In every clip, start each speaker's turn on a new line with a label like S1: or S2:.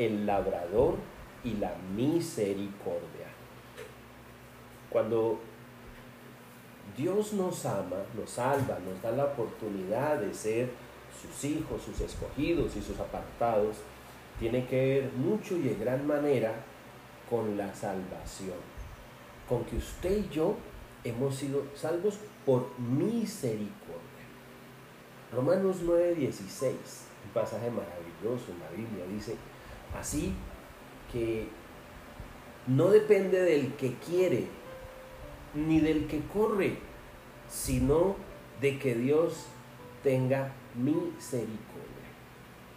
S1: el labrador y la misericordia. Cuando Dios nos ama, nos salva, nos da la oportunidad de ser sus hijos, sus escogidos y sus apartados, tiene que ver mucho y en gran manera con la salvación, con que usted y yo hemos sido salvos por misericordia. Romanos 9:16, un pasaje maravilloso en la Biblia, dice, así que no depende del que quiere, ni del que corre, sino de que Dios tenga misericordia.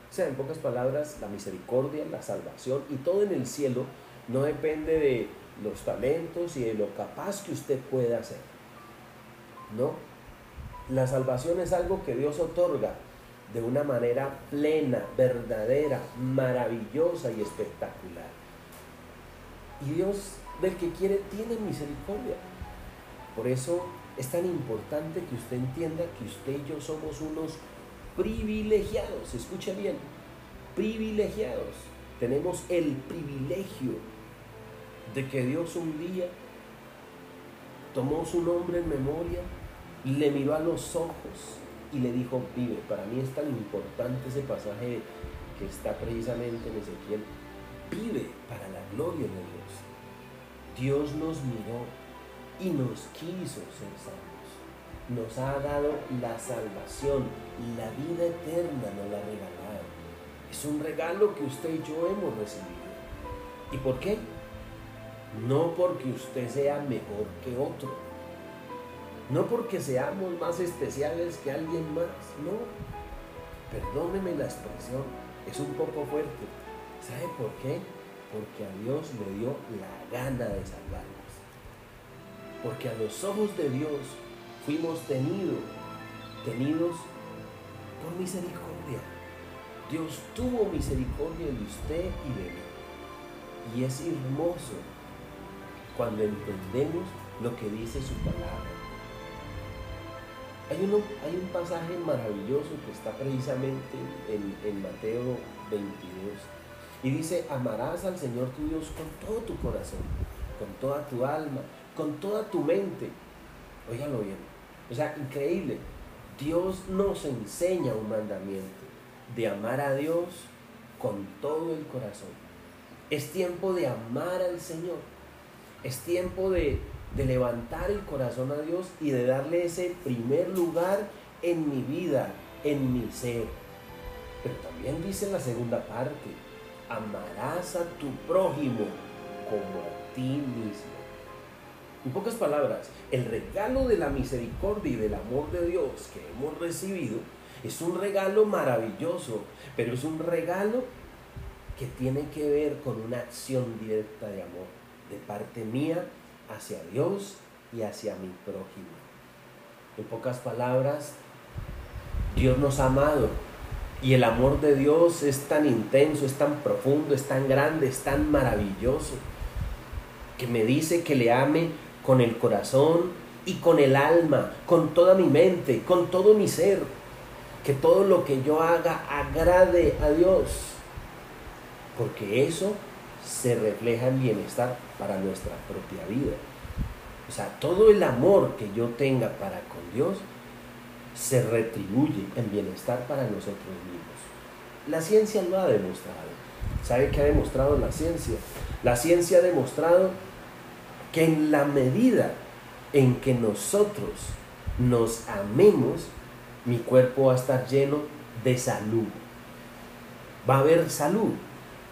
S1: O sea, en pocas palabras, la misericordia, la salvación y todo en el cielo no depende de los talentos y de lo capaz que usted pueda hacer. No. La salvación es algo que Dios otorga de una manera plena, verdadera, maravillosa y espectacular. Y Dios del que quiere tiene misericordia. Por eso es tan importante que usted entienda que usted y yo somos unos privilegiados. Escuche bien, privilegiados. Tenemos el privilegio de que Dios un día tomó su nombre en memoria, le miró a los ojos y le dijo, vive. Para mí es tan importante ese pasaje que está precisamente en Ezequiel. Vive para la gloria de Dios. Dios nos miró y nos quiso ser salvos. Nos ha dado la salvación, la vida eterna nos la ha regalado. Es un regalo que usted y yo hemos recibido. ¿Y por qué? No porque usted sea mejor que otro. No porque seamos más especiales que alguien más. No. Perdóneme la expresión. Es un poco fuerte. ¿Sabe por qué? Porque a Dios le dio la gana de salvarnos. Porque a los ojos de Dios fuimos tenidos, tenidos por misericordia. Dios tuvo misericordia de usted y de mí. Y es hermoso cuando entendemos lo que dice su palabra. Hay, uno, hay un pasaje maravilloso que está precisamente en, Mateo 22 y dice, amarás al Señor tu Dios con todo tu corazón, con toda tu alma, con toda tu mente. Óigalo bien. O sea, increíble. Dios nos enseña un mandamiento de amar a Dios con todo el corazón. Es tiempo de amar al Señor. Es tiempo de, de levantar el corazón a Dios y de darle ese primer lugar en mi vida, en mi ser. Pero también dice la segunda parte, amarás a tu prójimo como a ti mismo. En pocas palabras, el regalo de la misericordia y del amor de Dios que hemos recibido es un regalo maravilloso, pero es un regalo que tiene que ver con una acción directa de amor de parte mía hacia Dios y hacia mi prójimo. En pocas palabras, Dios nos ha amado y el amor de Dios es tan intenso, es tan profundo, es tan grande, es tan maravilloso, que me dice que le ame con el corazón y con el alma, con toda mi mente, con todo mi ser, que todo lo que yo haga agrade a Dios, porque eso se refleja en bienestar para nuestra propia vida. O sea, todo el amor que yo tenga para con Dios se retribuye en bienestar para nosotros mismos. La ciencia lo ha demostrado. ¿Sabe qué ha demostrado la ciencia? La ciencia ha demostrado que en la medida en que nosotros nos amemos, mi cuerpo va a estar lleno de salud. Va a haber salud,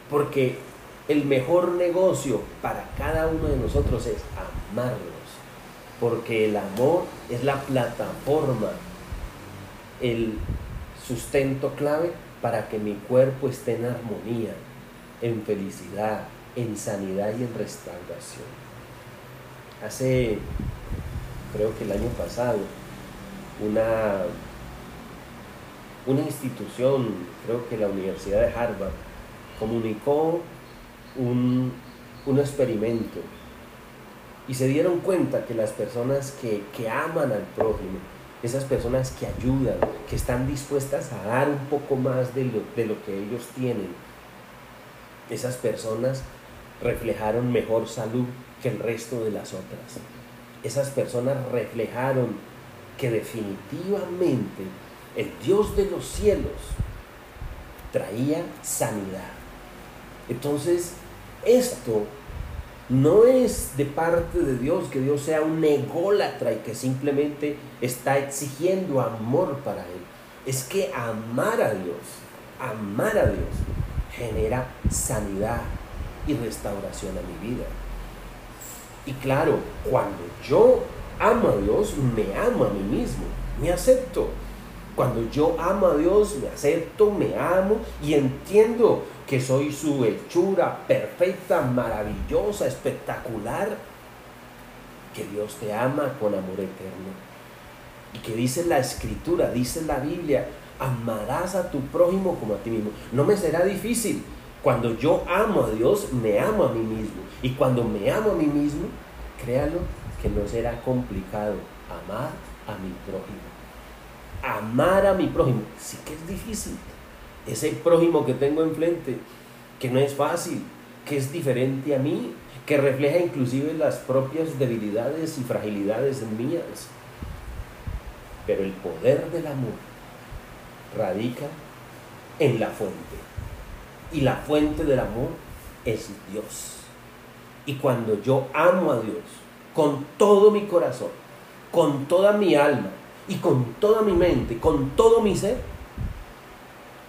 S1: porque el mejor negocio para cada uno de nosotros es amarnos, porque el amor es la plataforma, el sustento clave para que mi cuerpo esté en armonía, en felicidad, en sanidad y en restauración. Hace, creo que el año pasado, una, una institución, creo que la Universidad de Harvard, comunicó un, un experimento y se dieron cuenta que las personas que, que aman al prójimo, esas personas que ayudan, que están dispuestas a dar un poco más de lo, de lo que ellos tienen, Esas personas reflejaron mejor salud que el resto de las otras. Esas personas reflejaron que definitivamente el Dios de los cielos traía sanidad. Entonces, esto no es de parte de Dios que Dios sea un ególatra y que simplemente está exigiendo amor para Él. Es que amar a Dios, amar a Dios, genera sanidad y restauración a mi vida. Y claro, cuando yo amo a Dios, me amo a mí mismo, me acepto. Cuando yo amo a Dios, me acepto, me amo y entiendo que soy su hechura perfecta, maravillosa, espectacular, que Dios te ama con amor eterno. Y que dice la escritura, dice la Biblia, amarás a tu prójimo como a ti mismo. No me será difícil. Cuando yo amo a Dios, me amo a mí mismo. Y cuando me amo a mí mismo, créalo que no será complicado amar a mi prójimo. Amar a mi prójimo, sí que es difícil ese prójimo que tengo enfrente, que no es fácil, que es diferente a mí, que refleja inclusive las propias debilidades y fragilidades mías. Pero el poder del amor radica en la fuente. Y la fuente del amor es Dios. Y cuando yo amo a Dios con todo mi corazón, con toda mi alma y con toda mi mente, con todo mi ser,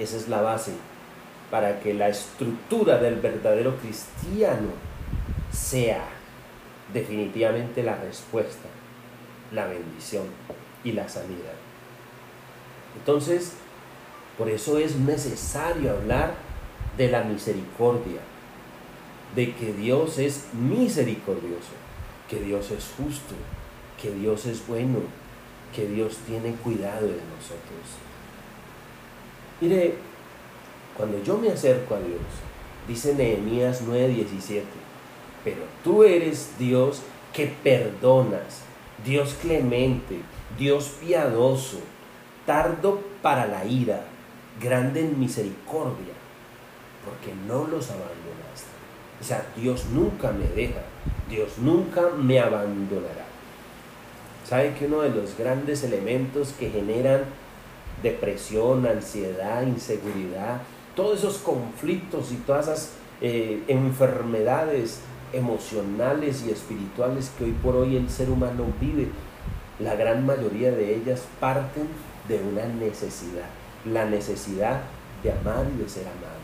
S1: esa es la base para que la estructura del verdadero cristiano sea definitivamente la respuesta, la bendición y la sanidad. Entonces, por eso es necesario hablar de la misericordia, de que Dios es misericordioso, que Dios es justo, que Dios es bueno, que Dios tiene cuidado de nosotros. Mire, cuando yo me acerco a Dios, dice Nehemías 9:17, pero tú eres Dios que perdonas, Dios clemente, Dios piadoso, tardo para la ira, grande en misericordia, porque no los abandonaste. O sea, Dios nunca me deja, Dios nunca me abandonará. ¿Sabe que uno de los grandes elementos que generan depresión, ansiedad, inseguridad, todos esos conflictos y todas esas eh, enfermedades emocionales y espirituales que hoy por hoy el ser humano vive, la gran mayoría de ellas parten de una necesidad, la necesidad de amar y de ser amados.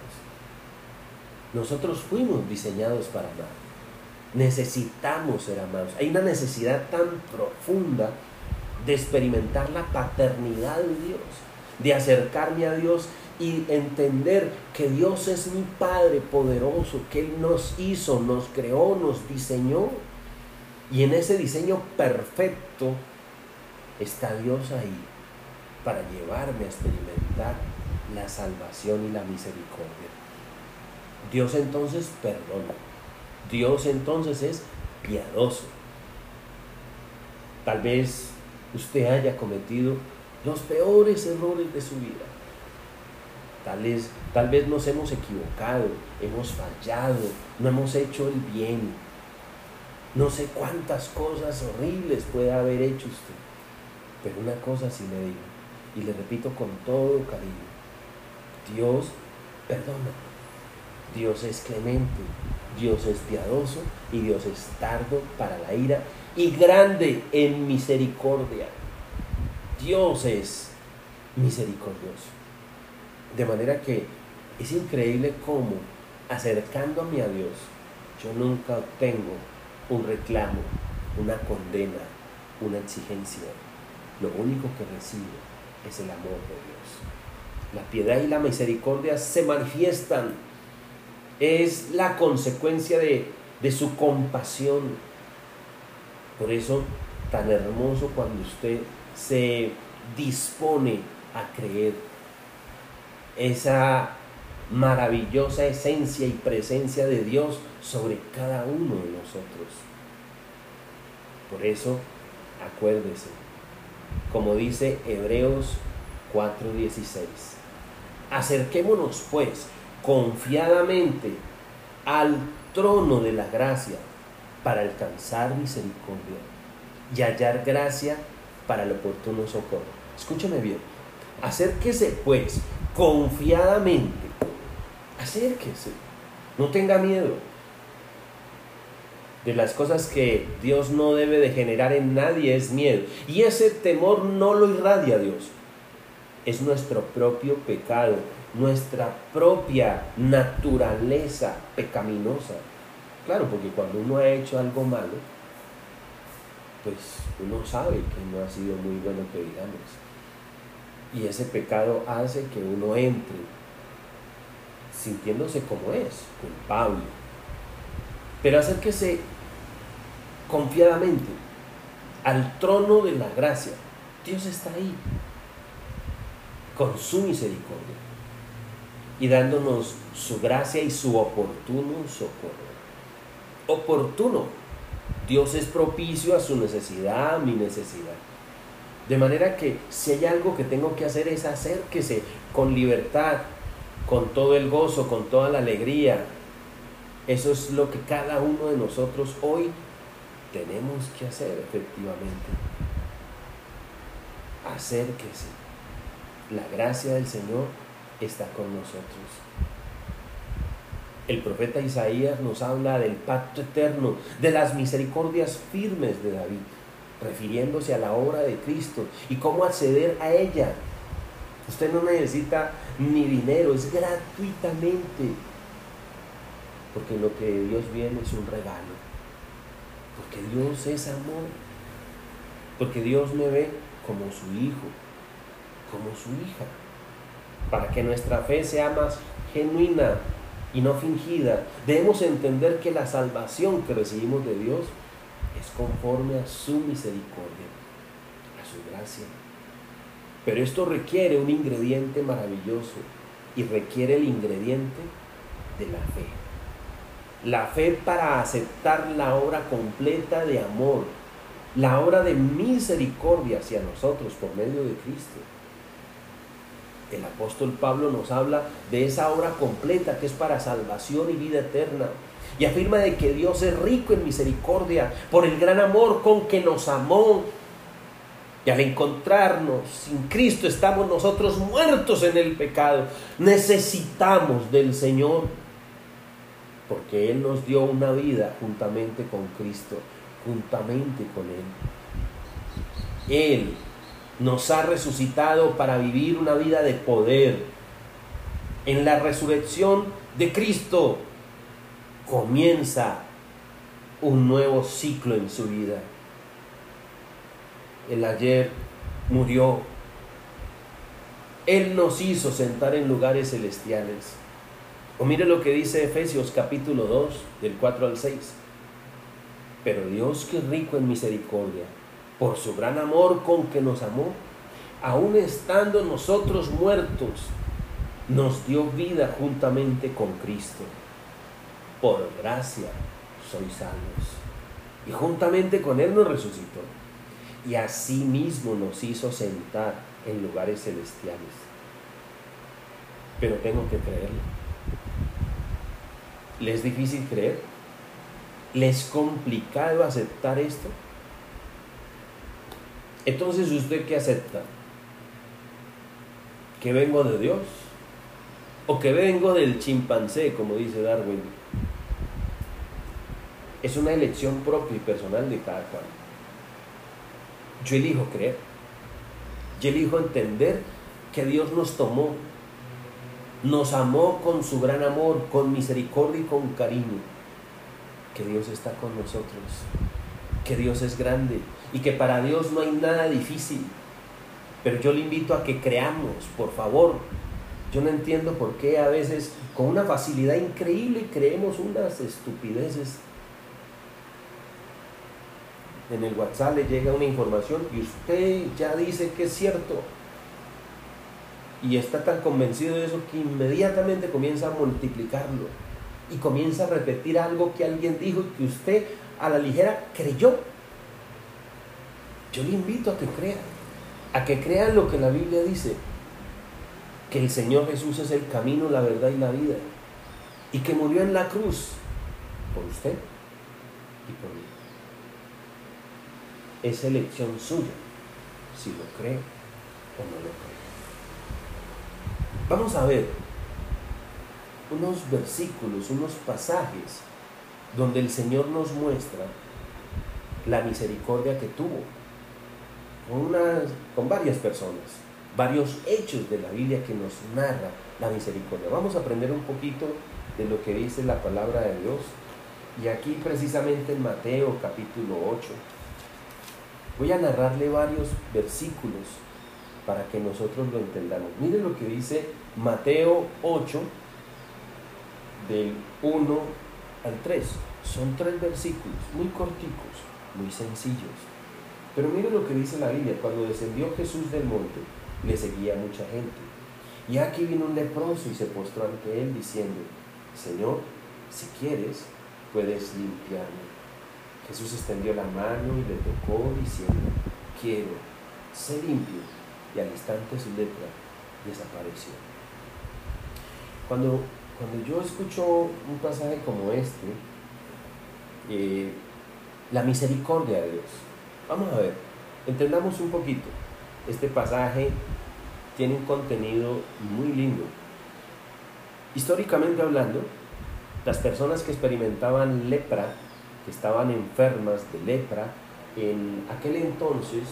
S1: Nosotros fuimos diseñados para amar. Necesitamos ser amados. Hay una necesidad tan profunda de experimentar la paternidad de Dios de acercarme a Dios y entender que Dios es mi Padre poderoso, que Él nos hizo, nos creó, nos diseñó. Y en ese diseño perfecto está Dios ahí para llevarme a experimentar la salvación y la misericordia. Dios entonces perdona. Dios entonces es piadoso. Tal vez usted haya cometido los peores errores de su vida. Tal vez, tal vez nos hemos equivocado, hemos fallado, no hemos hecho el bien. No sé cuántas cosas horribles puede haber hecho usted. Pero una cosa sí le digo, y le repito con todo cariño, Dios perdona. Dios es clemente, Dios es piadoso y Dios es tardo para la ira y grande en misericordia. Dios es misericordioso. De manera que es increíble cómo acercándome a Dios, yo nunca obtengo un reclamo, una condena, una exigencia. Lo único que recibo es el amor de Dios. La piedad y la misericordia se manifiestan. Es la consecuencia de, de su compasión. Por eso, tan hermoso cuando usted se dispone a creer esa maravillosa esencia y presencia de Dios sobre cada uno de nosotros. Por eso, acuérdese, como dice Hebreos 4:16, acerquémonos pues confiadamente al trono de la gracia para alcanzar misericordia y hallar gracia para el oportuno socorro. Escúchame bien. Acérquese pues confiadamente. Acérquese. No tenga miedo de las cosas que Dios no debe de generar en nadie es miedo. Y ese temor no lo irradia Dios. Es nuestro propio pecado, nuestra propia naturaleza pecaminosa. Claro, porque cuando uno ha hecho algo malo, pues uno sabe que no ha sido muy bueno que digamos. Y ese pecado hace que uno entre sintiéndose como es, culpable. Pero acérquese confiadamente al trono de la gracia. Dios está ahí con su misericordia y dándonos su gracia y su oportuno socorro. Oportuno. Dios es propicio a su necesidad, a mi necesidad. De manera que si hay algo que tengo que hacer es acérquese con libertad, con todo el gozo, con toda la alegría. Eso es lo que cada uno de nosotros hoy tenemos que hacer efectivamente. Acérquese. La gracia del Señor está con nosotros. El profeta Isaías nos habla del pacto eterno, de las misericordias firmes de David, refiriéndose a la obra de Cristo y cómo acceder a ella. Usted no necesita ni dinero, es gratuitamente. Porque lo que de Dios viene es un regalo. Porque Dios es amor. Porque Dios me ve como su hijo, como su hija. Para que nuestra fe sea más genuina y no fingida, debemos entender que la salvación que recibimos de Dios es conforme a su misericordia, a su gracia. Pero esto requiere un ingrediente maravilloso y requiere el ingrediente de la fe. La fe para aceptar la obra completa de amor, la obra de misericordia hacia nosotros por medio de Cristo. El apóstol Pablo nos habla de esa obra completa que es para salvación y vida eterna. Y afirma de que Dios es rico en misericordia por el gran amor con que nos amó y al encontrarnos sin Cristo estamos nosotros muertos en el pecado. Necesitamos del Señor porque Él nos dio una vida juntamente con Cristo, juntamente con Él. Él nos ha resucitado para vivir una vida de poder. En la resurrección de Cristo comienza un nuevo ciclo en su vida el ayer murió. Él nos hizo sentar en lugares celestiales. O mire lo que dice Efesios capítulo 2, del 4 al 6. Pero Dios que rico en misericordia, por su gran amor con que nos amó, aun estando nosotros muertos, nos dio vida juntamente con Cristo. Por gracia sois salvos. Y juntamente con Él nos resucitó y asimismo nos hizo sentar en lugares celestiales. Pero tengo que creerlo. ¿Le es difícil creer? ¿Le es complicado aceptar esto? Entonces, ¿usted qué acepta? ¿Que vengo de Dios? ¿O que vengo del chimpancé, como dice Darwin? Es una elección propia y personal de cada cual. Yo elijo creer. Yo elijo entender que Dios nos tomó, nos amó con su gran amor, con misericordia y con cariño. Que Dios está con nosotros, que Dios es grande y que para Dios no hay nada difícil. Pero yo le invito a que creamos, por favor. Yo no entiendo por qué a veces con una facilidad increíble creemos unas estupideces en el WhatsApp le llega una información y usted ya dice que es cierto. Y está tan convencido de eso que inmediatamente comienza a multiplicarlo y comienza a repetir algo que alguien dijo y que usted a la ligera creyó. Yo le invito a que crea, a que crea lo que la Biblia dice, que el Señor Jesús es el camino, la verdad y la vida. y que murió en la cruz por usted y por mí. Es elección suya si lo cree o no lo cree. Vamos a ver unos versículos, unos pasajes donde el Señor nos muestra la misericordia que tuvo con, con varias personas, varios hechos de la Biblia que nos narra la misericordia. Vamos a aprender un poquito de lo que dice la palabra de Dios. Y aquí precisamente en Mateo capítulo 8, voy a narrarle varios versículos para que nosotros lo entendamos. Miren lo que dice Mateo 8, del 1 al 3. Son tres versículos, muy corticos, muy sencillos. Pero miren lo que dice la Biblia. Cuando descendió Jesús del monte, le seguía mucha gente. Y aquí vino un leproso y se postró ante él diciendo, Señor, si quieres, puedes limpiarme. Jesús extendió la mano y le tocó diciendo, quiero, sé limpio. Y al instante su lepra desapareció. Cuando cuando yo escucho un pasaje como este, eh, la misericordia de Dios, vamos a ver, entendamos un poquito. Este pasaje tiene un contenido muy lindo. Históricamente hablando, las personas que experimentaban lepra, que estaban enfermas de lepra, en aquel entonces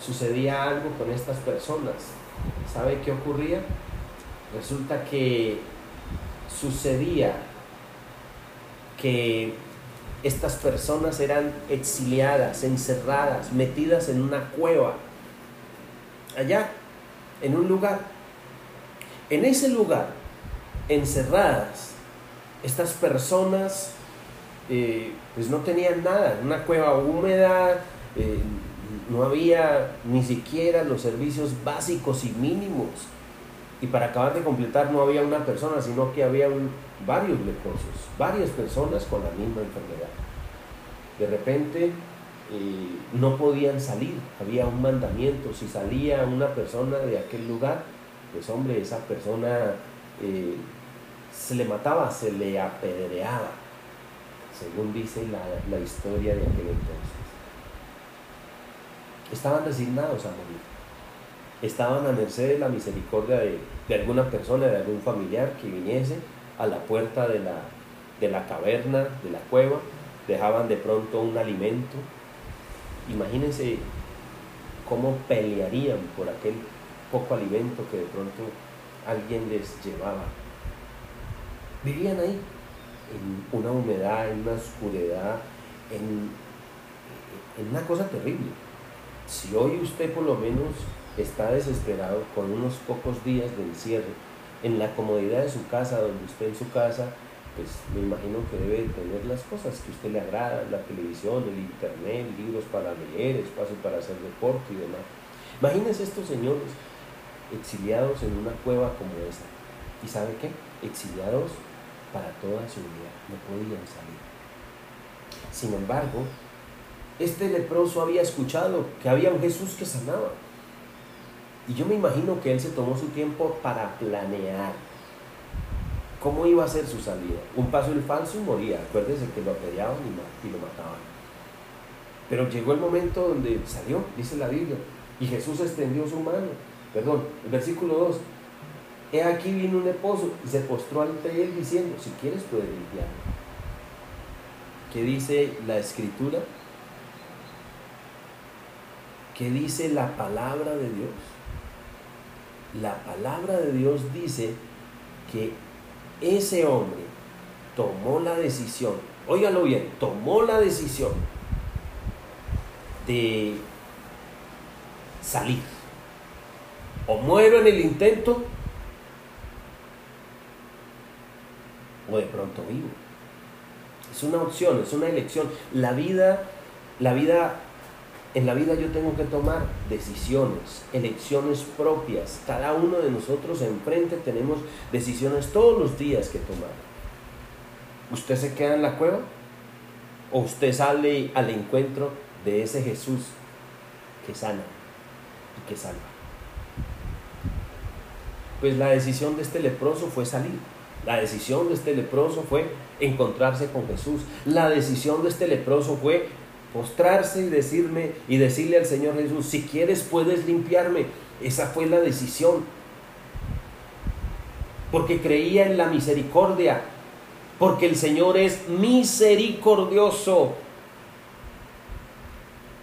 S1: sucedía algo con estas personas. ¿Sabe qué ocurría? Resulta que sucedía que estas personas eran exiliadas, encerradas, metidas en una cueva, allá, en un lugar. En ese lugar, encerradas, estas personas eh, pues no tenían nada, una cueva húmeda, eh, no había ni siquiera los servicios básicos y mínimos y para acabar de completar no había una persona, sino que había varios leprosos, varias personas con la misma enfermedad. De repente eh, no podían salir, había un mandamiento, si salía una persona de aquel lugar, pues hombre, esa persona eh, se le mataba, se le apedreaba, según dice la, la historia de aquel entonces. Estaban resignados a morir estaban a merced de la misericordia de, alguna persona, de algún familiar que viniese a la puerta de la, de la caverna, de la cueva, dejaban de pronto un alimento. Imagínense cómo pelearían por aquel poco alimento que de pronto alguien les llevaba. Vivían ahí, en una humedad, en una oscuridad, en, en una cosa terrible. Si hoy usted por lo menos está desesperado con unos pocos días de encierro en la comodidad de su casa, donde usted en su casa, pues me imagino que debe tener las cosas que usted le agrada, la televisión, el internet, libros para leer, espacio para hacer deporte y demás. Imagínense estos señores exiliados en una cueva como esta. ¿Y sabe qué? Exiliados para toda su vida, no podían salir. Sin embargo, este leproso había escuchado que había un Jesús que sanaba y yo me imagino que él se tomó su tiempo para planear cómo iba a ser su salida. Un paso el falso y moría. Acuérdense que lo apedreaban y lo mataban. Pero llegó el momento donde salió, dice la Biblia, y Jesús extendió su mano. Perdón, el versículo 2. He aquí vino un esposo y se postró ante él diciendo, si quieres puedes limpiar. ¿Qué dice la escritura? ¿Qué dice la palabra de Dios? La palabra de Dios dice que ese hombre tomó la decisión, óigalo bien, tomó la decisión de salir. O muero en el intento, o de pronto vivo. Es una opción, es una elección. La vida, la vida en la vida yo tengo que tomar decisiones, elecciones propias. Cada uno de nosotros enfrente tenemos decisiones todos los días que tomar. ¿Usted se queda en la cueva? ¿O usted sale al encuentro de ese Jesús que sana y que salva? Pues la decisión de este leproso fue salir. La decisión de este leproso fue encontrarse con Jesús. La decisión de este leproso fue postrarse y decirme y decirle al Señor Jesús, si quieres puedes limpiarme. Esa fue la decisión. Porque creía en la misericordia, porque el Señor es misericordioso.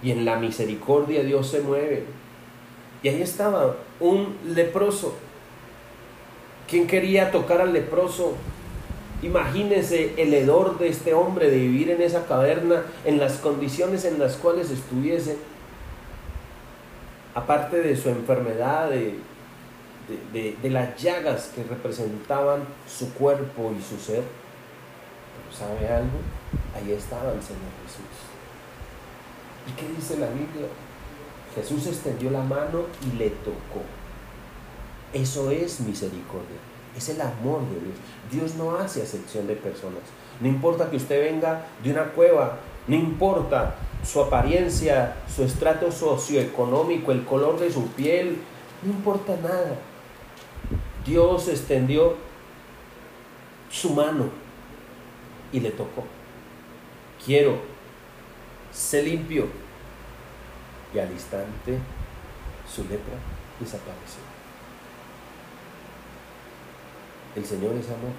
S1: Y en la misericordia Dios se mueve. Y ahí estaba un leproso. ¿Quién quería tocar al leproso? Imagínese el hedor de este hombre de vivir en esa caverna, en las condiciones en las cuales estuviese, aparte de su enfermedad, de, de, las llagas que representaban su cuerpo y su ser. Pero ¿sabe algo? Ahí estaba el Señor Jesús. ¿Y qué dice la Biblia? Jesús extendió la mano y le tocó. Eso es misericordia. Es el amor de Dios. Dios no hace acepción de personas. No importa que usted venga de una cueva, no importa su apariencia, su estrato socioeconómico, el color de su piel, no importa nada. Dios extendió su mano y le tocó. Quiero, sé limpio. Y al instante su lepra desapareció. El Señor es amor.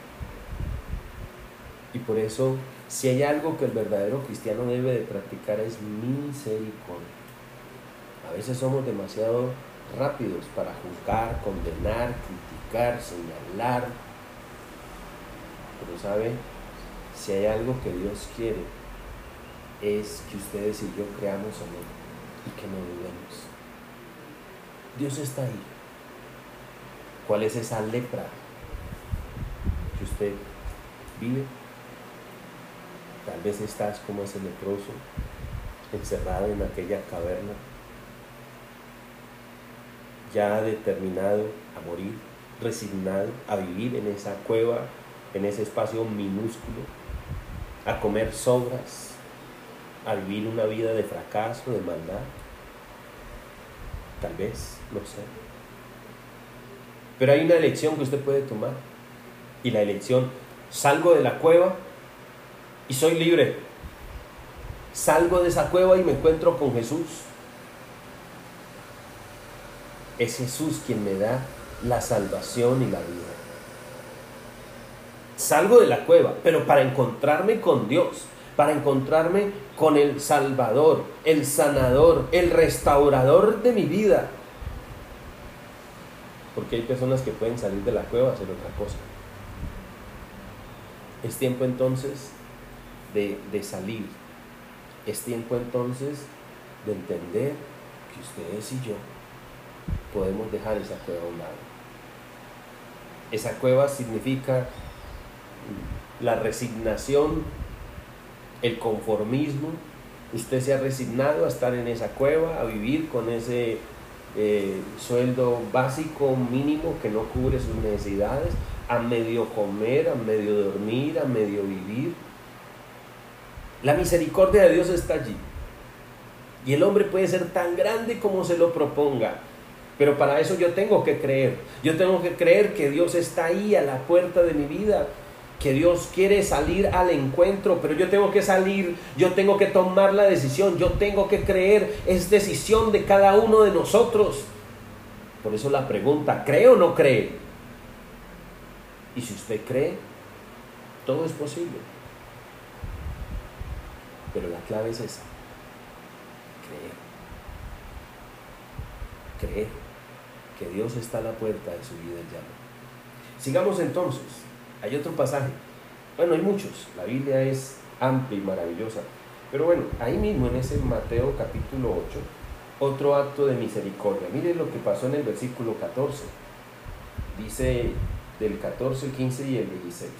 S1: Y por eso, si hay algo que el verdadero cristiano debe de practicar es misericordia. A veces somos demasiado rápidos para juzgar, condenar, criticar, señalar. Pero sabe, si hay algo que Dios quiere, es que ustedes y yo creamos amor y que no dudemos. Dios está ahí. ¿Cuál es esa lepra vive? Tal vez estás como ese leproso, encerrado en aquella caverna ya determinado a morir, resignado a vivir en esa cueva, en ese espacio minúsculo, a comer sobras, a vivir una vida de fracaso, de maldad. Tal vez, no sé. Pero hay una elección que usted puede tomar. Y la elección, salgo de la cueva y soy libre. Salgo de esa cueva y me encuentro con Jesús es Jesús quien me da la salvación y la vida. Salgo de la cueva, pero para encontrarme con Dios, para encontrarme con el Salvador, el sanador, el restaurador de mi vida. Porque hay personas que pueden salir de la cueva a hacer otra cosa. Es tiempo entonces de, salir. Es tiempo entonces de entender que ustedes y yo podemos dejar esa cueva a un lado. Esa cueva significa la resignación, el conformismo. Usted se ha resignado a estar en esa cueva, a vivir con ese eh, sueldo básico mínimo que no cubre sus necesidades, a medio comer, a medio dormir, a medio vivir. La misericordia de Dios está allí. Y el hombre puede ser tan grande como se lo proponga. Pero para eso yo tengo que creer. Yo tengo que creer que Dios está ahí a la puerta de mi vida, que Dios quiere salir al encuentro, pero yo tengo que salir, yo tengo que tomar la decisión, yo tengo que creer, es decisión de cada uno de nosotros. Por eso la pregunta, ¿cree o no cree? Y si usted cree, todo es posible. Pero la clave es esa, creer. Creer que Dios está a la puerta de su vida ya. Sigamos entonces. Hay otro pasaje. Bueno, hay muchos. La Biblia es amplia y maravillosa. Pero bueno, ahí mismo en ese Mateo capítulo 8, otro acto de misericordia. Mire lo que pasó en el versículo 14. Dice del 14, 15 y el 16.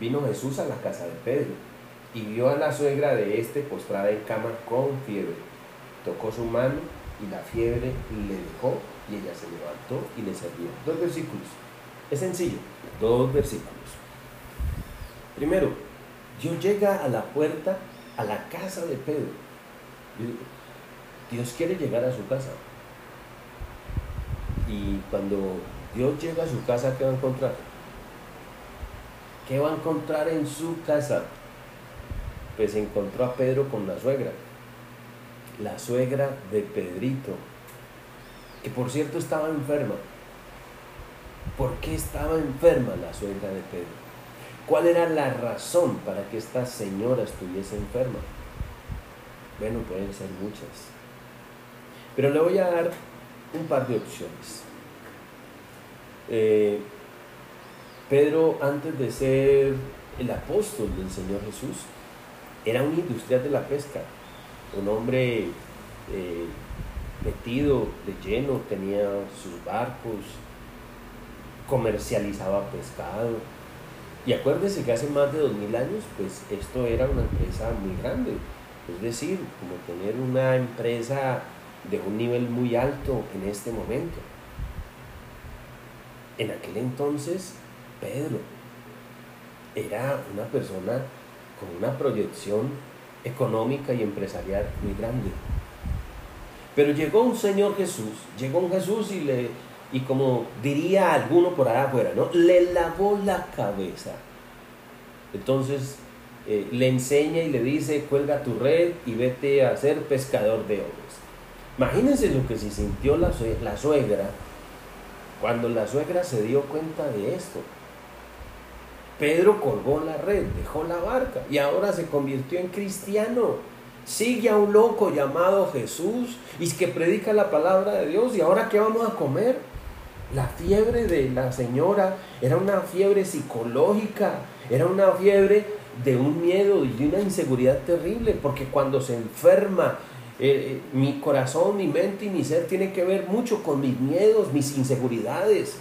S1: Vino Jesús a la casa de Pedro y vio a la suegra de este postrada en cama con fiebre. Tocó su mano y la fiebre le dejó y ella se levantó y le sirvió. Dos versículos. Es sencillo, dos versículos. Primero, Dios llega a la puerta, a la casa de Pedro. Dios quiere llegar a su casa. Y cuando Dios llega a su casa, ¿qué va a encontrar? ¿Qué va a encontrar en su casa? Pues encontró a Pedro con la suegra, la suegra de Pedrito, que por cierto estaba enferma. ¿Por qué estaba enferma la suegra de Pedro? ¿Cuál era la razón para que esta señora estuviese enferma? Bueno, pueden ser muchas. Pero le voy a dar un par de opciones. Eh, Pedro, antes de ser el apóstol del Señor Jesús, era un industrial de la pesca, un hombre eh, metido de lleno, tenía sus barcos, comercializaba pescado. Y acuérdese que hace más de dos mil años, pues esto era una empresa muy grande. Es decir, como tener una empresa de un nivel muy alto en este momento. En aquel entonces, Pedro era una persona con una proyección económica y empresarial muy grande. Pero llegó un Señor Jesús, llegó un Jesús y le, y como diría alguno por allá afuera, ¿no? Le lavó la cabeza. Entonces eh, le enseña y le dice, cuelga tu red y vete a ser pescador de hombres. Imagínense lo que se sintió la, la suegra cuando la suegra se dio cuenta de esto. Pedro colgó la red, dejó la barca y ahora se convirtió en cristiano. Sigue a un loco llamado Jesús y que predica la palabra de Dios. ¿Y ahora qué vamos a comer? La fiebre de la señora era una fiebre psicológica, era una fiebre de un miedo y de una inseguridad terrible, porque cuando se enferma eh, eh, mi corazón, mi mente y mi ser tiene que ver mucho con mis miedos, mis inseguridades.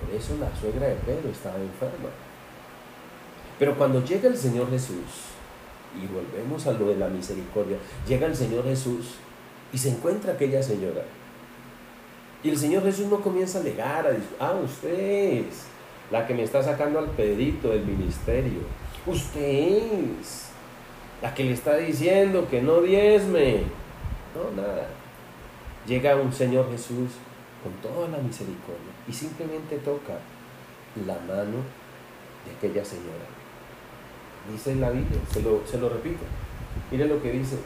S1: Por eso la suegra de Pedro estaba enferma. Pero cuando llega el Señor Jesús, y volvemos a lo de la misericordia, llega el Señor Jesús y se encuentra aquella señora. Y el Señor Jesús no comienza a alegar, a decir, ah, usted es la que me está sacando al pedito del ministerio. Usted es la que le está diciendo que no diezme. No, nada. Llega un Señor Jesús con toda la misericordia y simplemente toca la mano de aquella señora. Dice la Biblia, se lo, se lo repito. Mire lo que dice.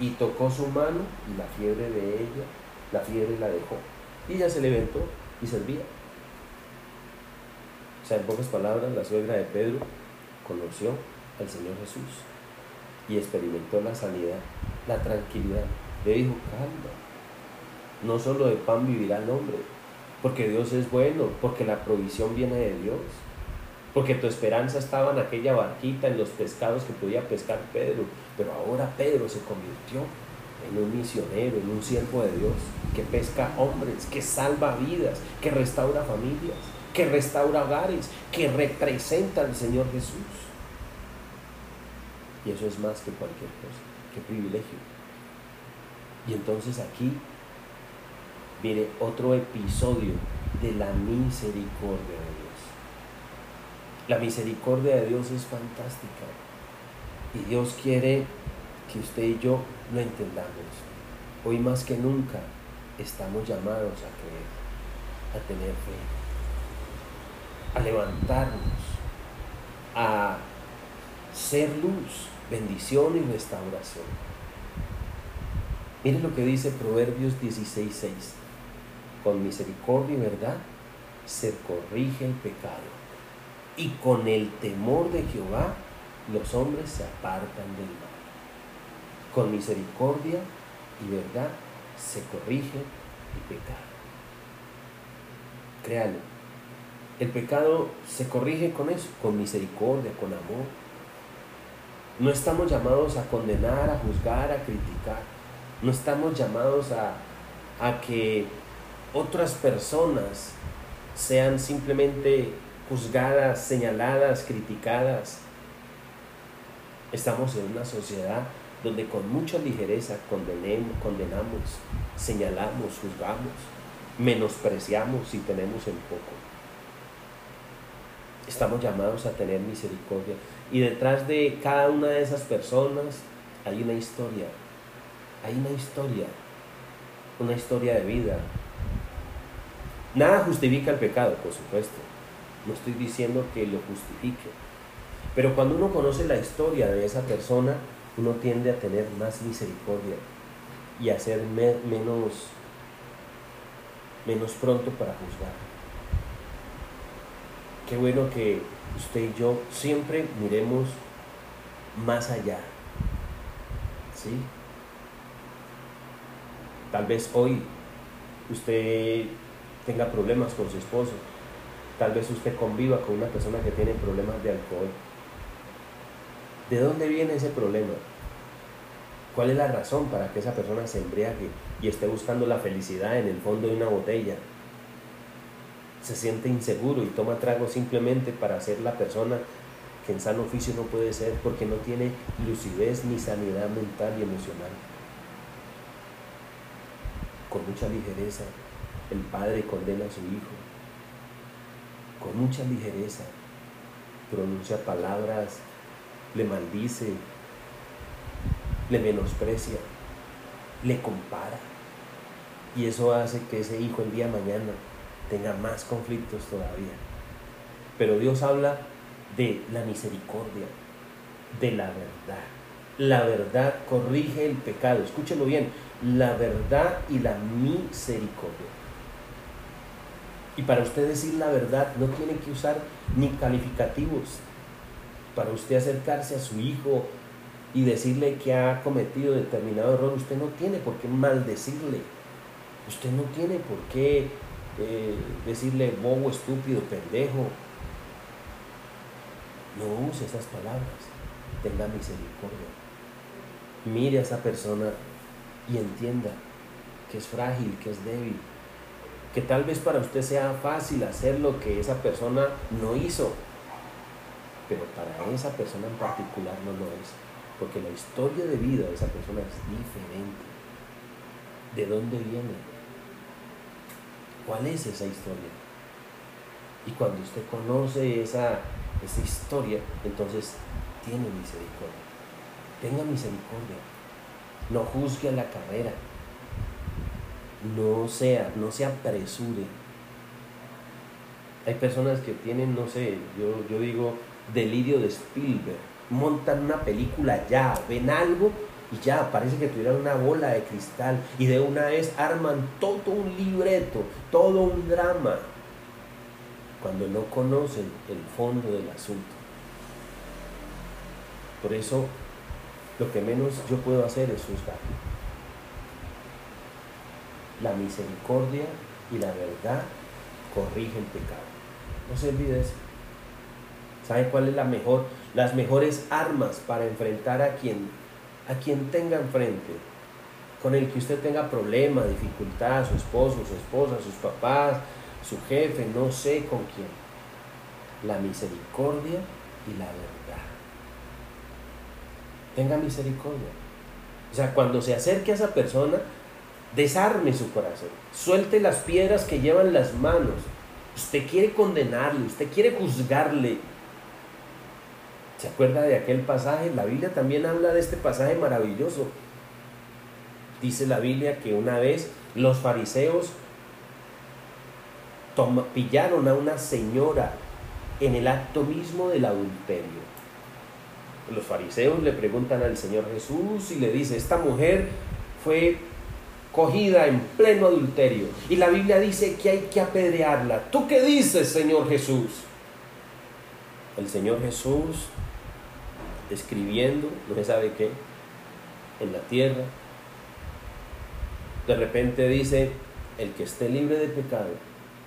S1: Y tocó su mano y la fiebre de ella, la fiebre la dejó. Y ella se levantó y servía. O sea, en pocas palabras, la suegra de Pedro conoció al Señor Jesús y experimentó la sanidad, la tranquilidad. Le dijo, calma, no solo de pan vivirá el hombre, porque Dios es bueno, porque la provisión viene de Dios, porque tu esperanza estaba en aquella barquita, en los pescados que podía pescar Pedro, pero ahora Pedro se convirtió en un misionero, en un siervo de Dios, que pesca hombres, que salva vidas, que restaura familias, que restaura hogares, que representa al Señor Jesús. Y eso es más que cualquier cosa, qué privilegio. Y entonces aquí viene otro episodio de la misericordia de Dios. La misericordia de Dios es fantástica. Y Dios quiere que usted y yo lo entendamos. Hoy más que nunca estamos llamados a creer, a tener fe, a levantarnos, a ser luz, bendición y restauración. Miren lo que dice Proverbios 16:6. Con misericordia y verdad se corrige el pecado. Y con el temor de Jehová los hombres se apartan del mal. Con misericordia y verdad se corrige el pecado. Créalo. El pecado se corrige con eso, con misericordia, con amor. No estamos llamados a condenar, a juzgar, a criticar. No estamos llamados a, a que otras personas sean simplemente juzgadas, señaladas, criticadas. Estamos en una sociedad donde con mucha ligereza condenemos, condenamos, señalamos, juzgamos, menospreciamos y tenemos en poco. Estamos llamados a tener misericordia. Y detrás de cada una de esas personas hay una historia. Hay una historia. Una historia de vida. Nada justifica el pecado, por supuesto. no estoy diciendo que lo justifique. Pero cuando uno conoce la historia de esa persona, uno tiende a tener más misericordia y a ser menos, menos pronto para juzgar. Qué bueno que usted y yo siempre miremos más allá. ¿Sí? Tal vez hoy usted tenga problemas con su esposo. Tal vez usted conviva con una persona que tiene problemas de alcohol. ¿De dónde viene ese problema? ¿Cuál es la razón para que esa persona se embriague y esté buscando la felicidad en el fondo de una botella? Se siente inseguro y toma trago simplemente para ser la persona que en sano oficio no puede ser porque no tiene lucidez ni sanidad mental y emocional. Con mucha ligereza, el padre condena a su hijo. Con mucha ligereza, pronuncia palabras, le maldice, le menosprecia, le compara. Y eso hace que ese hijo el día de mañana tenga más conflictos todavía. Pero Dios habla de la misericordia, de la verdad. La verdad corrige el pecado. Escúchelo bien. La verdad y la misericordia. Y para usted decir la verdad no tiene que usar ni calificativos. Para usted acercarse a su hijo y decirle que ha cometido determinado error, usted no tiene por qué maldecirle. Usted no tiene por qué eh, decirle bobo, estúpido, pendejo. No use esas palabras. Tenga misericordia. Mire a esa persona y entienda que es frágil, que es débil. Que tal vez para usted sea fácil hacer lo que esa persona no hizo. Pero para esa persona en particular no lo es. Porque la historia de vida de esa persona es diferente. ¿De dónde viene? ¿Cuál es esa historia? Y cuando usted conoce esa, esa historia, entonces tiene misericordia. Tenga misericordia. No juzgue a la carrera. No sea, no se apresure. Hay personas que tienen, no sé, yo, yo digo, delirio de Spielberg montan una película ya, ven algo y ya, parece que tuvieran una bola de cristal y de una vez arman todo un libreto, todo un drama, cuando no conocen el fondo del asunto. Por eso, lo que menos yo puedo hacer es juzgar. La misericordia y la verdad corrigen pecado. No se olvide eso. ¿Sabe cuál es la mejor? las mejores armas para enfrentar a quien, a quien tenga enfrente, con el que usted tenga problema, dificultad, su esposo, su esposa, sus papás, su jefe, no sé con quién. La misericordia y la verdad. Tenga misericordia. O sea, cuando se acerque a esa persona, desarme su corazón, suelte las piedras que llevan las manos. Usted quiere condenarle, usted quiere juzgarle, ¿Se acuerda de aquel pasaje? La Biblia también habla de este pasaje maravilloso. Dice la Biblia que una vez los fariseos pillaron a una señora en el acto mismo del adulterio. Los fariseos le preguntan al Señor Jesús y le dice, esta mujer fue cogida en pleno adulterio. Y la Biblia dice que hay que apedrearla. ¿Tú qué dices, Señor Jesús? El Señor Jesús escribiendo, no se sabe qué, en la tierra. De repente dice, el que esté libre de pecado,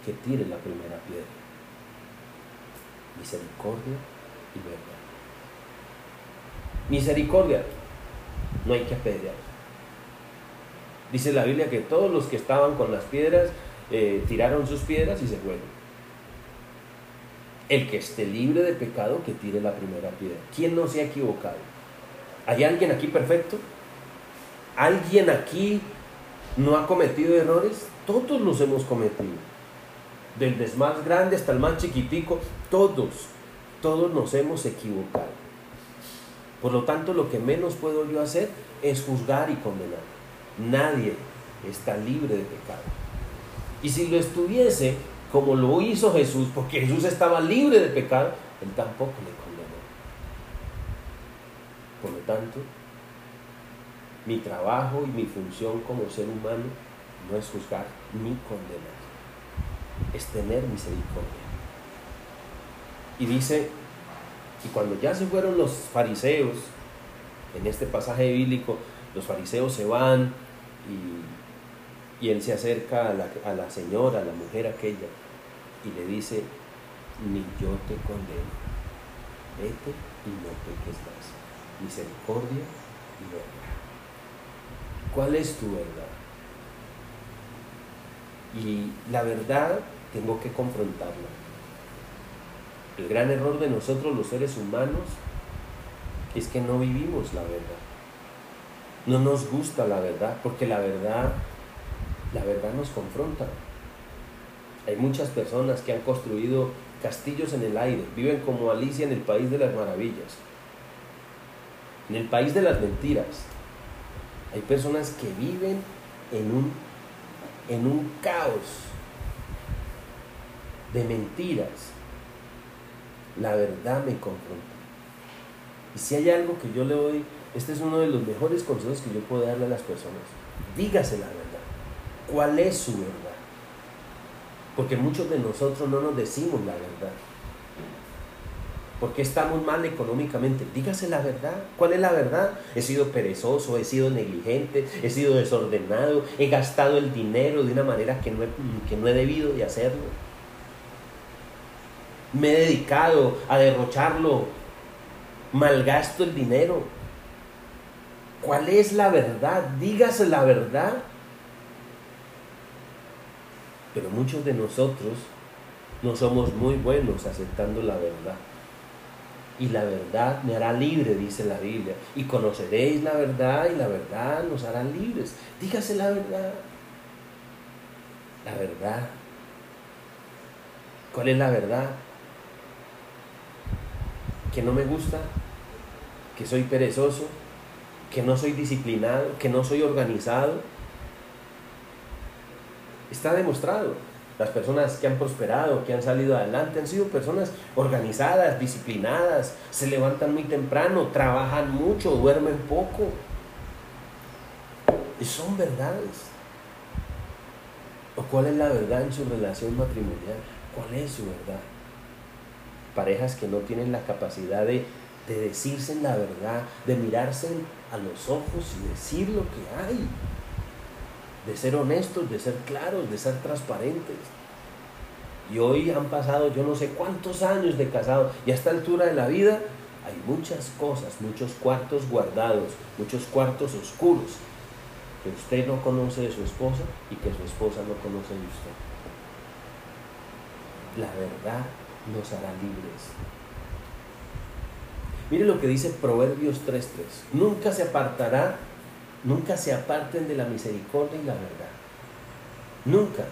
S1: que tire la primera piedra. Misericordia y verdad. Misericordia, no hay que apedrear. Dice la Biblia que todos los que estaban con las piedras eh, tiraron sus piedras y se fueron. El que esté libre de pecado, que tire la primera piedra. ¿Quién no se ha equivocado? ¿Hay alguien aquí perfecto? ¿Alguien aquí no ha cometido errores? Todos los hemos cometido. Desde más grande hasta el más chiquitico, todos, todos nos hemos equivocado. Por lo tanto, lo que menos puedo yo hacer es juzgar y condenar. Nadie está libre de pecado. Y si lo estuviese, como lo hizo Jesús, porque Jesús estaba libre de pecado, Él tampoco le condenó. Por lo tanto, mi trabajo y mi función como ser humano no es juzgar ni condenar, es tener misericordia. Y dice, y cuando ya se fueron los fariseos, en este pasaje bíblico, los fariseos se van y, y él se acerca a la, a la señora, a la mujer aquella, y le dice, ni yo te condeno, vete y no peques más, misericordia y verdad. ¿Cuál es tu verdad? Y la verdad tengo que confrontarla. El gran error de nosotros los seres humanos es que no vivimos la verdad. No nos gusta la verdad, porque la verdad, la verdad nos confronta. Hay muchas personas que han construido castillos en el aire, viven como Alicia en el país de las maravillas, en el país de las mentiras. Hay personas que viven en un, en un caos de mentiras, la verdad me confronta. Y si hay algo que yo le doy, este es uno de los mejores consejos que yo puedo darle a las personas. Dígase la verdad. ¿Cuál es su verdad? Porque muchos de nosotros no nos decimos la verdad. Porque estamos mal económicamente? Dígase la verdad. ¿Cuál es la verdad? He sido perezoso, he sido negligente, he sido desordenado, he gastado el dinero de una manera que no he, que no he debido de hacerlo me he dedicado a derrocharlo, malgasto el dinero. ¿Cuál es la verdad? Dígase la verdad. Pero muchos de nosotros no somos muy buenos aceptando la verdad. Y la verdad me hará libre, dice la Biblia. Y conoceréis la verdad y la verdad nos hará libres. Dígase la verdad. La verdad. ¿Cuál es la verdad? que no me gusta, que soy perezoso, que no soy disciplinado, que no soy organizado. Está demostrado. Las personas que han prosperado, que han salido adelante, han sido personas organizadas, disciplinadas, se levantan muy temprano, trabajan mucho, duermen poco. Y son verdades. ¿O cuál es la verdad en su relación matrimonial? ¿Cuál es su verdad? parejas que no tienen la capacidad de, decirse la verdad, de mirarse a los ojos y decir lo que hay, de ser honestos, de ser claros, de ser transparentes. Y hoy han pasado yo no sé cuántos años de casado y a esta altura de la vida hay muchas cosas, muchos cuartos guardados, muchos cuartos oscuros que usted no conoce de su esposa y que su esposa no conoce de usted. La verdad nos hará libres. Mire lo que dice Proverbios 3.3. Nunca se apartará, nunca se aparten de la misericordia y la verdad. Nunca.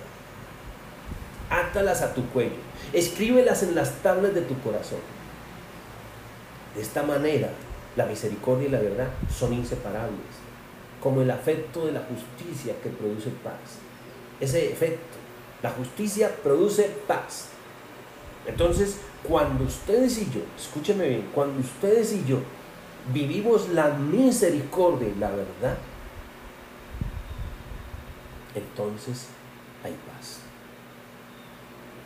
S1: Átalas a tu cuello. Escríbelas en las tablas de tu corazón. De esta manera, la misericordia y la verdad son inseparables. Como el afecto de la justicia que produce paz. Ese efecto, la justicia produce paz. Entonces, cuando ustedes y yo, escúcheme bien, cuando ustedes y yo vivimos la misericordia y la verdad, entonces hay paz.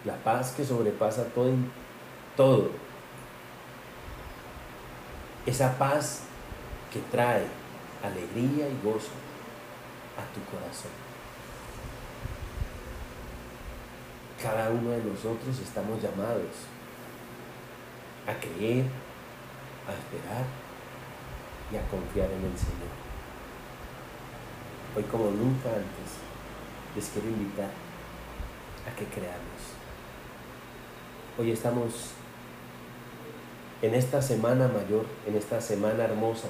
S1: La paz que sobrepasa todo, todo. Esa paz que trae alegría y gozo a tu corazón. cada uno de nosotros estamos llamados a creer, a esperar y a confiar en el Señor. Hoy como nunca antes les quiero invitar a que creamos. Hoy estamos en esta semana mayor, en esta semana hermosa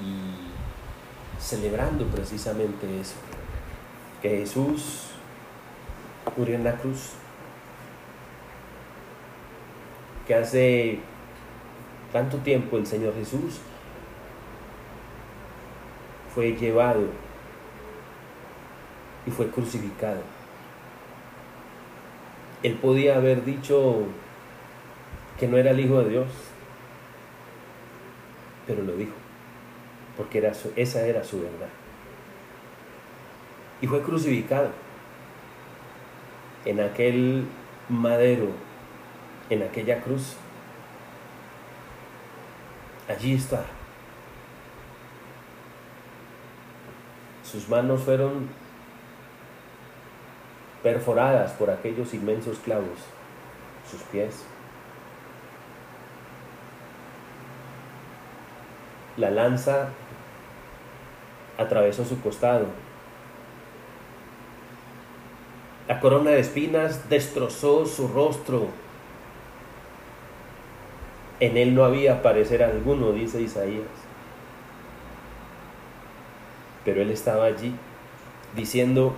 S1: y celebrando precisamente eso, que Jesús murió en la cruz, que hace tanto tiempo el Señor Jesús fue llevado y fue crucificado Él podía haber dicho que no era el Hijo de Dios, pero lo dijo, porque era esa era su verdad. Y fue crucificado en aquel madero, en aquella cruz. Allí está. Sus manos fueron perforadas por aquellos inmensos clavos, sus pies. La lanza atravesó su costado. La corona de espinas destrozó su rostro. En él no había parecer alguno, dice Isaías. Pero él estaba allí diciendo,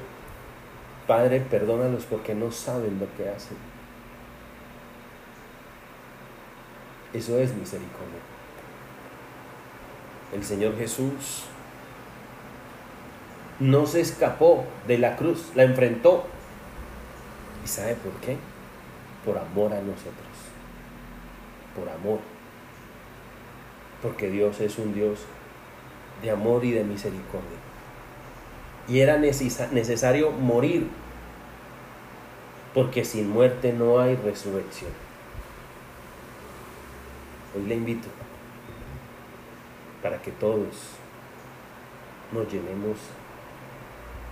S1: Padre, perdónalos porque no saben lo que hacen. Eso es misericordia. El Señor Jesús no se escapó de la cruz, la enfrentó. ¿Y sabe por qué? Por amor a nosotros. Por amor. Porque Dios es un Dios de amor y de misericordia. Y era necesario morir, porque sin muerte no hay resurrección. Hoy le invito para que todos nos llenemos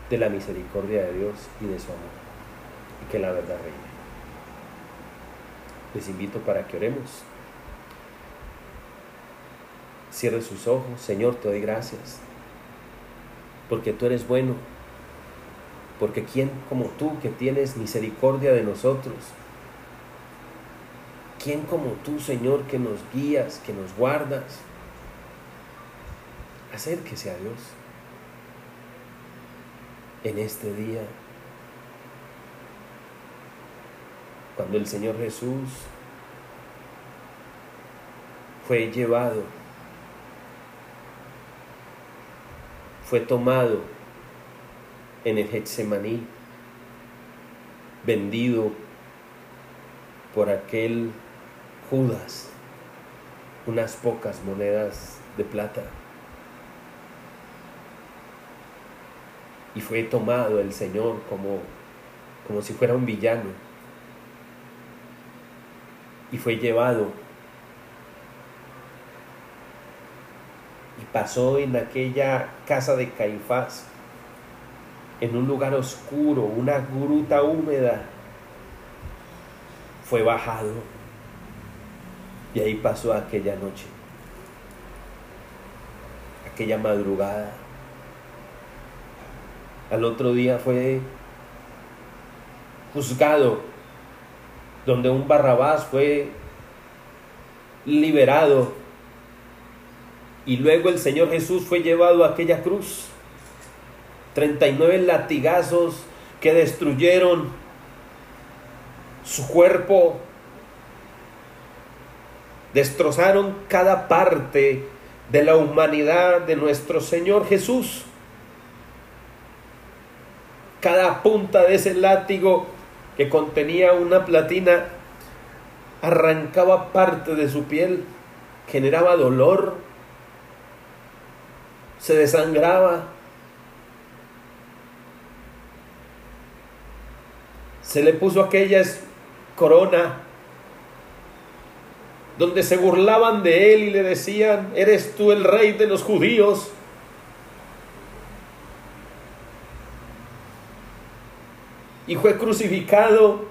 S1: de la misericordia de Dios y de su amor, y que la verdad reine. Les invito para que oremos. Cierre sus ojos. Señor, te doy gracias. Porque tú eres bueno. Porque ¿quién como tú que tienes misericordia de nosotros? ¿Quién como tú, Señor, que nos guías, que nos guardas? Acérquese a Dios en este día. Cuando el Señor Jesús fue llevado fue tomado en el Getsemaní, vendido por aquel Judas, unas pocas monedas de plata. Y fue tomado el Señor como, como si fuera un villano. Y fue llevado pasó en aquella casa de Caifás, en un lugar oscuro, una gruta húmeda, fue bajado y ahí pasó aquella noche, aquella madrugada. Al otro día fue juzgado, donde un Barrabás fue liberado y luego el Señor Jesús fue llevado a aquella cruz. 39 latigazos que destruyeron su cuerpo, destrozaron cada parte de la humanidad de nuestro Señor Jesús. Cada punta de ese látigo que contenía una platina arrancaba parte de su piel, generaba dolor, se desangraba, se le puso aquella corona donde se burlaban de él y le decían, eres tú el rey de los judíos. Y fue crucificado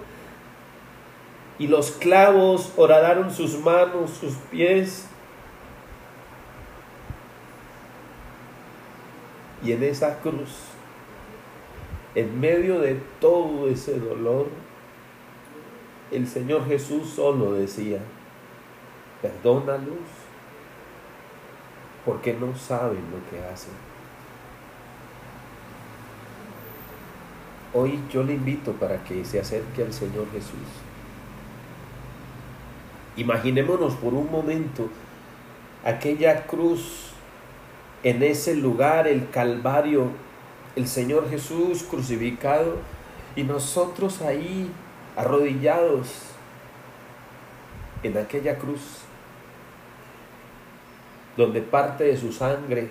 S1: y los clavos horadaron sus manos, sus pies. Y en esa cruz, en medio de todo ese dolor, el Señor Jesús solo decía, perdónalos porque no saben lo que hacen. Hoy yo le invito para que se acerque al Señor Jesús. Imaginémonos por un momento aquella cruz en ese lugar, el Calvario, el Señor Jesús crucificado, y nosotros ahí arrodillados en aquella cruz, donde parte de su sangre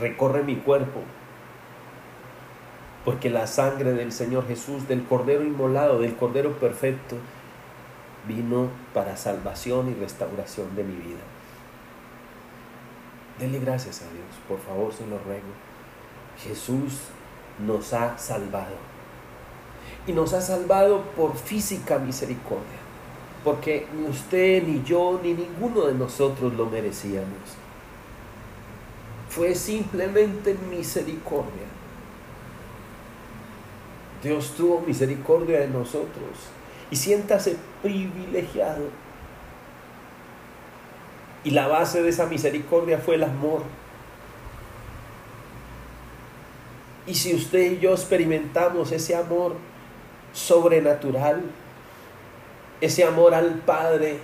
S1: recorre mi cuerpo, porque la sangre del Señor Jesús, del Cordero inmolado, del Cordero perfecto, vino para salvación y restauración de mi vida. Denle gracias a Dios, por favor, se lo ruego. Jesús nos ha salvado. Y nos ha salvado por física misericordia, porque ni usted, ni yo, ni ninguno de nosotros lo merecíamos. Fue simplemente misericordia. Dios tuvo misericordia de nosotros y siéntase privilegiado. Y la base de esa misericordia fue el amor. Y si usted y yo experimentamos ese amor sobrenatural, ese amor al Padre,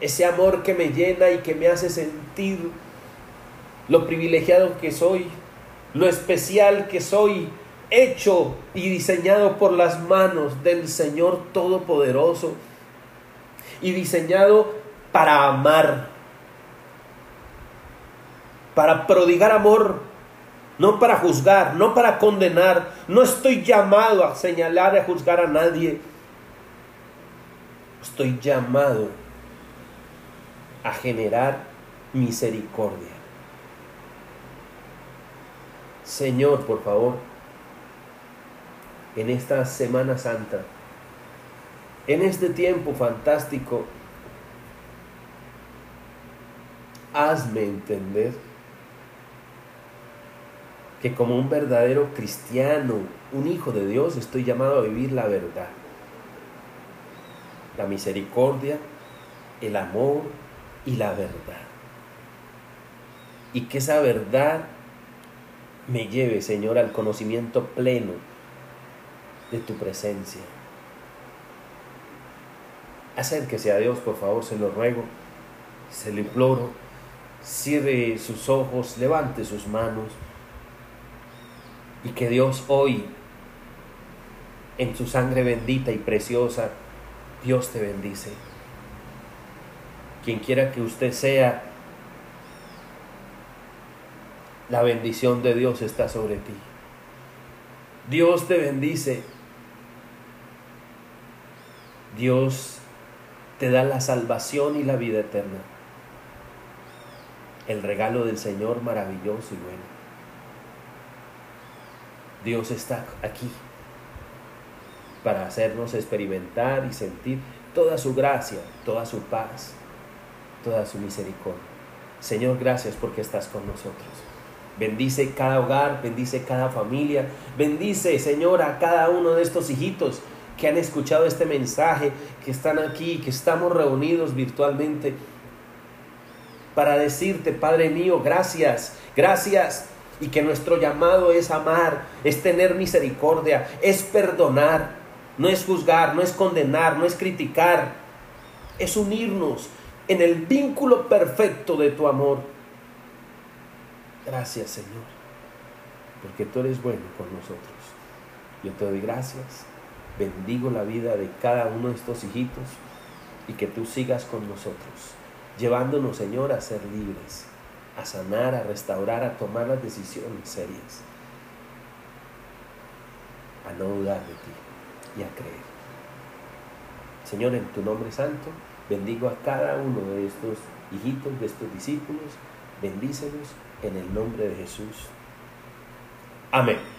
S1: ese amor que me llena y que me hace sentir lo privilegiado que soy, lo especial que soy, hecho y diseñado por las manos del Señor Todopoderoso y diseñado para amar, para prodigar amor, no para juzgar, no para condenar. No estoy llamado a señalar y a juzgar a nadie. Estoy llamado a generar misericordia. Señor, por favor, en esta Semana Santa, en este tiempo fantástico, hazme entender que como un verdadero cristiano, un hijo de Dios, estoy llamado a vivir la verdad, la misericordia, el amor y la verdad. Y que esa verdad me lleve, Señor, al conocimiento pleno de tu presencia. Acérquese a Dios, por favor, se lo ruego, se lo imploro. Cierre sus ojos, levante sus manos y que Dios hoy, en su sangre bendita y preciosa, Dios te bendice. Quien quiera que usted sea, la bendición de Dios está sobre ti. Dios te bendice. Dios te da la salvación y la vida eterna. El regalo del Señor maravilloso y bueno. Dios está aquí para hacernos experimentar y sentir toda su gracia, toda su paz, toda su misericordia. Señor, gracias porque estás con nosotros. Bendice cada hogar, bendice cada familia, bendice, Señor, a cada uno de estos hijitos que han escuchado este mensaje, que están aquí, que estamos reunidos virtualmente para decirte, Padre mío, gracias, gracias y que nuestro llamado es amar, es tener misericordia, es perdonar, no es juzgar, no es condenar, no es criticar, es unirnos en el vínculo perfecto de tu amor. Gracias Señor, porque tú eres bueno con nosotros. Yo te doy gracias, bendigo la vida de cada uno de estos hijitos y que tú sigas con nosotros, llevándonos Señor a ser libres a sanar, a restaurar, a tomar las decisiones serias, a no dudar de ti y a creer. Señor, en tu nombre santo, bendigo a cada uno de estos hijitos, de estos discípulos, bendícelos en el nombre de Jesús. Amén.